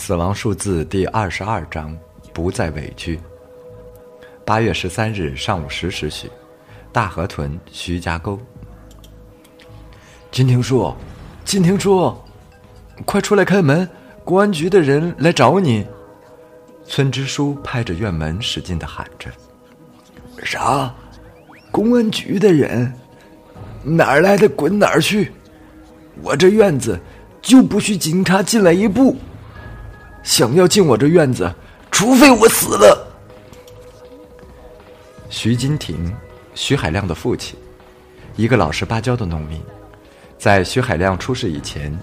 死亡数字第二十二章，不再委屈。八月十三日上午十时许，大河屯徐家沟。金庭叔，金庭叔，快出来开门！公安局的人来找你。村支书拍着院门使劲的喊着：“啥？公安局的人？哪儿来的滚哪儿去！我这院子就不许警察进来一步。”想要进我这院子，除非我死了。徐金亭，徐海亮的父亲，一个老实巴交的农民，在徐海亮出事以前，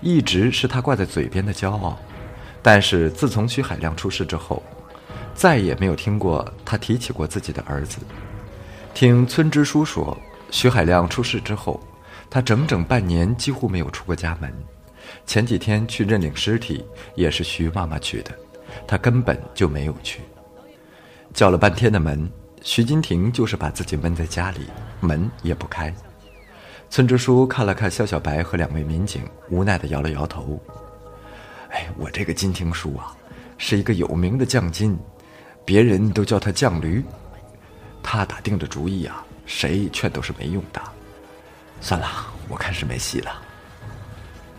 一直是他挂在嘴边的骄傲。但是自从徐海亮出事之后，再也没有听过他提起过自己的儿子。听村支书说，徐海亮出事之后，他整整半年几乎没有出过家门。前几天去认领尸体，也是徐妈妈去的，她根本就没有去。叫了半天的门，徐金亭就是把自己闷在家里，门也不开。村支书看了看肖小白和两位民警，无奈的摇了摇头：“哎，我这个金亭叔啊，是一个有名的匠金，别人都叫他犟驴。他打定的主意啊，谁劝都是没用的。算了，我看是没戏了。”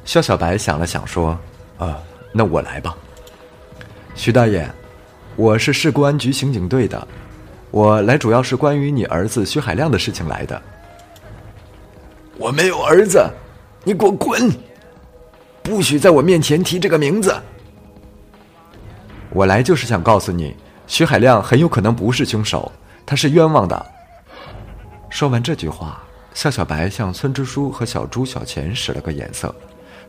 肖小白想了想，说：“呃，那我来吧。徐大爷，我是市公安局刑警队的，我来主要是关于你儿子徐海亮的事情来的。我没有儿子，你给我滚！不许在我面前提这个名字。我来就是想告诉你，徐海亮很有可能不是凶手，他是冤枉的。”说完这句话，肖小白向村支书和小朱、小钱使了个眼色。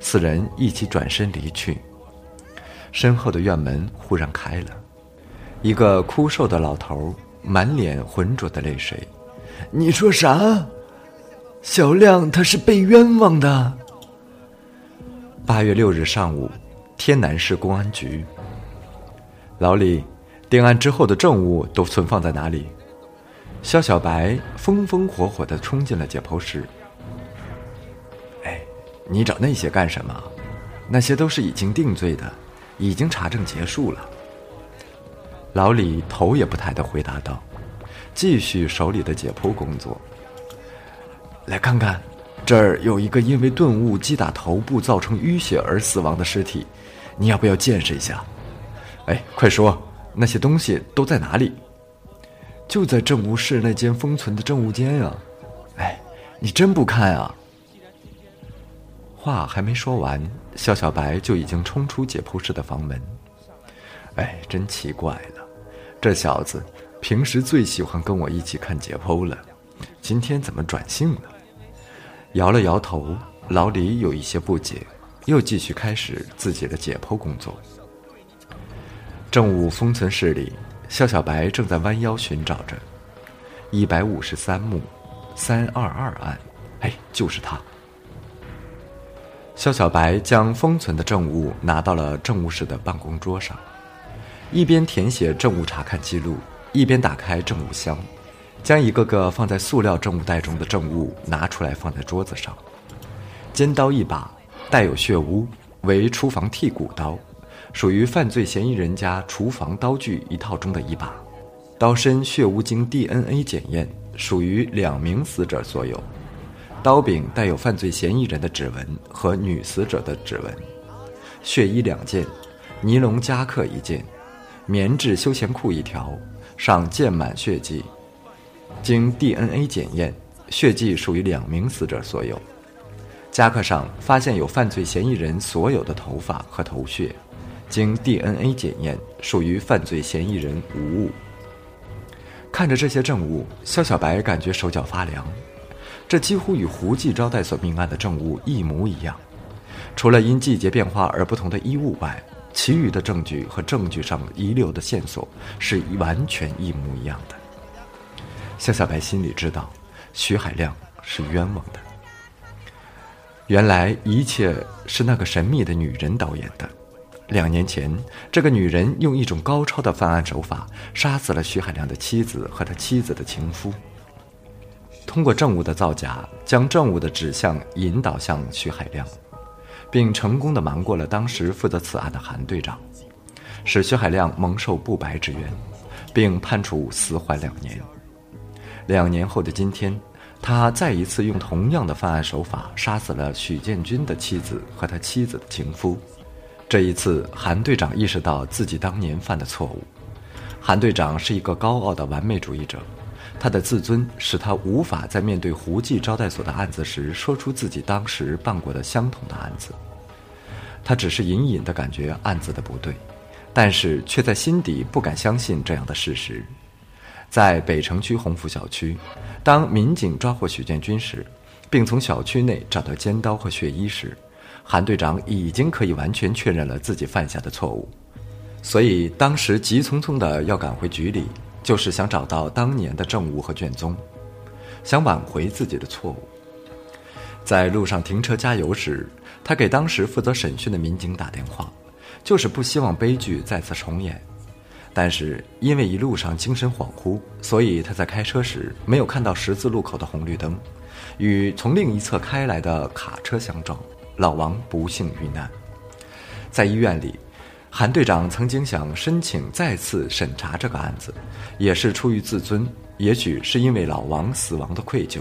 四人一起转身离去，身后的院门忽然开了，一个枯瘦的老头满脸浑浊的泪水。你说啥？小亮他是被冤枉的。八月六日上午，天南市公安局。老李，定案之后的证物都存放在哪里？肖小白风风火火的冲进了解剖室。你找那些干什么？那些都是已经定罪的，已经查证结束了。老李头也不抬的回答道，继续手里的解剖工作。来看看，这儿有一个因为钝物击打头部造成淤血而死亡的尸体，你要不要见识一下？哎，快说，那些东西都在哪里？就在证物室那间封存的证物间啊！哎，你真不看啊？话还没说完，肖小白就已经冲出解剖室的房门。哎，真奇怪了，这小子平时最喜欢跟我一起看解剖了，今天怎么转性了？摇了摇头，老李有一些不解，又继续开始自己的解剖工作。政务封存室里，肖小白正在弯腰寻找着一百五十三目三二二案，哎，就是他。肖小白将封存的证物拿到了政务室的办公桌上，一边填写政务查看记录，一边打开证物箱，将一个个放在塑料证物袋中的证物拿出来放在桌子上。尖刀一把，带有血污，为厨房剔骨刀，属于犯罪嫌疑人家厨房刀具一套中的一把。刀身血污经 DNA 检验，属于两名死者所有。刀柄带有犯罪嫌疑人的指纹和女死者的指纹，血衣两件，尼龙夹克一件，棉质休闲裤一条，上溅满血迹。经 DNA 检验，血迹属于两名死者所有。夹克上发现有犯罪嫌疑人所有的头发和头屑，经 DNA 检验属于犯罪嫌疑人无误。看着这些证物，肖小白感觉手脚发凉。这几乎与胡记招待所命案的证物一模一样，除了因季节变化而不同的衣物外，其余的证据和证据上遗留的线索是完全一模一样的。肖小白心里知道，徐海亮是冤枉的。原来一切是那个神秘的女人导演的。两年前，这个女人用一种高超的犯案手法，杀死了徐海亮的妻子和他妻子的情夫。通过证物的造假，将证物的指向引导向徐海亮，并成功的瞒过了当时负责此案的韩队长，使徐海亮蒙受不白之冤，并判处死缓两年。两年后的今天，他再一次用同样的犯案手法杀死了许建军的妻子和他妻子的情夫。这一次，韩队长意识到自己当年犯的错误。韩队长是一个高傲的完美主义者，他的自尊使他无法在面对胡记招待所的案子时说出自己当时办过的相同的案子。他只是隐隐的感觉案子的不对，但是却在心底不敢相信这样的事实。在北城区鸿福小区，当民警抓获许建军时，并从小区内找到尖刀和血衣时，韩队长已经可以完全确认了自己犯下的错误。所以当时急匆匆的要赶回局里，就是想找到当年的证物和卷宗，想挽回自己的错误。在路上停车加油时，他给当时负责审讯的民警打电话，就是不希望悲剧再次重演。但是因为一路上精神恍惚，所以他在开车时没有看到十字路口的红绿灯，与从另一侧开来的卡车相撞，老王不幸遇难。在医院里。韩队长曾经想申请再次审查这个案子，也是出于自尊，也许是因为老王死亡的愧疚，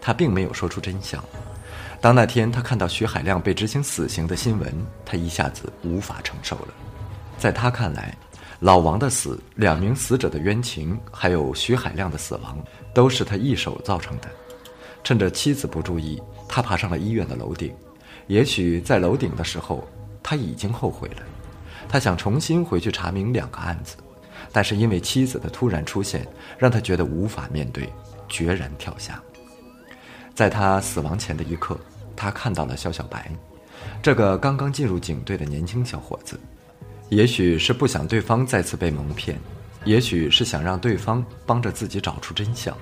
他并没有说出真相。当那天他看到徐海亮被执行死刑的新闻，他一下子无法承受了。在他看来，老王的死、两名死者的冤情，还有徐海亮的死亡，都是他一手造成的。趁着妻子不注意，他爬上了医院的楼顶。也许在楼顶的时候，他已经后悔了。他想重新回去查明两个案子，但是因为妻子的突然出现，让他觉得无法面对，决然跳下。在他死亡前的一刻，他看到了肖小白，这个刚刚进入警队的年轻小伙子。也许是不想对方再次被蒙骗，也许是想让对方帮着自己找出真相，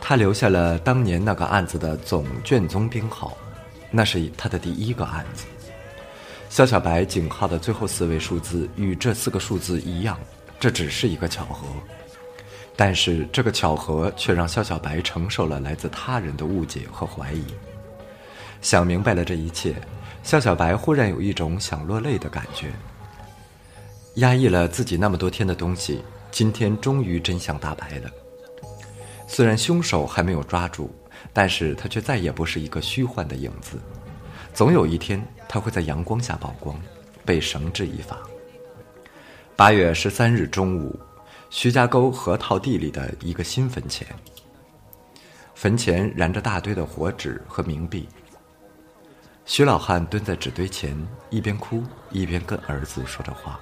他留下了当年那个案子的总卷宗编号，那是他的第一个案子。肖小白警号的最后四位数字与这四个数字一样，这只是一个巧合，但是这个巧合却让肖小白承受了来自他人的误解和怀疑。想明白了这一切，肖小白忽然有一种想落泪的感觉。压抑了自己那么多天的东西，今天终于真相大白了。虽然凶手还没有抓住，但是他却再也不是一个虚幻的影子。总有一天，他会在阳光下曝光，被绳之以法。八月十三日中午，徐家沟河套地里的一个新坟前，坟前燃着大堆的火纸和冥币。徐老汉蹲在纸堆前，一边哭一边跟儿子说着话：“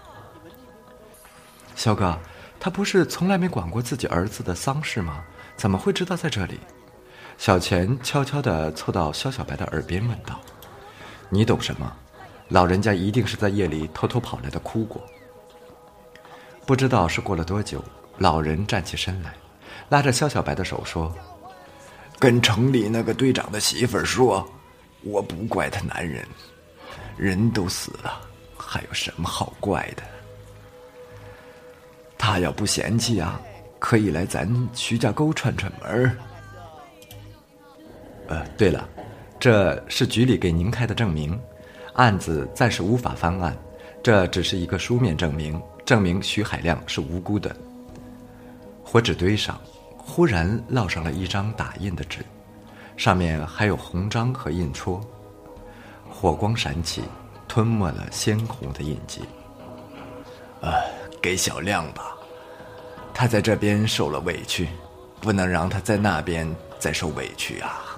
肖哥，他不是从来没管过自己儿子的丧事吗？怎么会知道在这里？”小钱悄悄地凑到肖小白的耳边问道。你懂什么？老人家一定是在夜里偷偷跑来的，哭过。不知道是过了多久，老人站起身来，拉着肖小白的手说：“跟城里那个队长的媳妇儿说，我不怪他男人，人都死了，还有什么好怪的？他要不嫌弃啊，可以来咱徐家沟串串门儿。呃，对了。”这是局里给您开的证明，案子暂时无法翻案，这只是一个书面证明，证明徐海亮是无辜的。火纸堆上忽然烙上了一张打印的纸，上面还有红章和印戳，火光闪起，吞没了鲜红的印记。呃，给小亮吧，他在这边受了委屈，不能让他在那边再受委屈啊。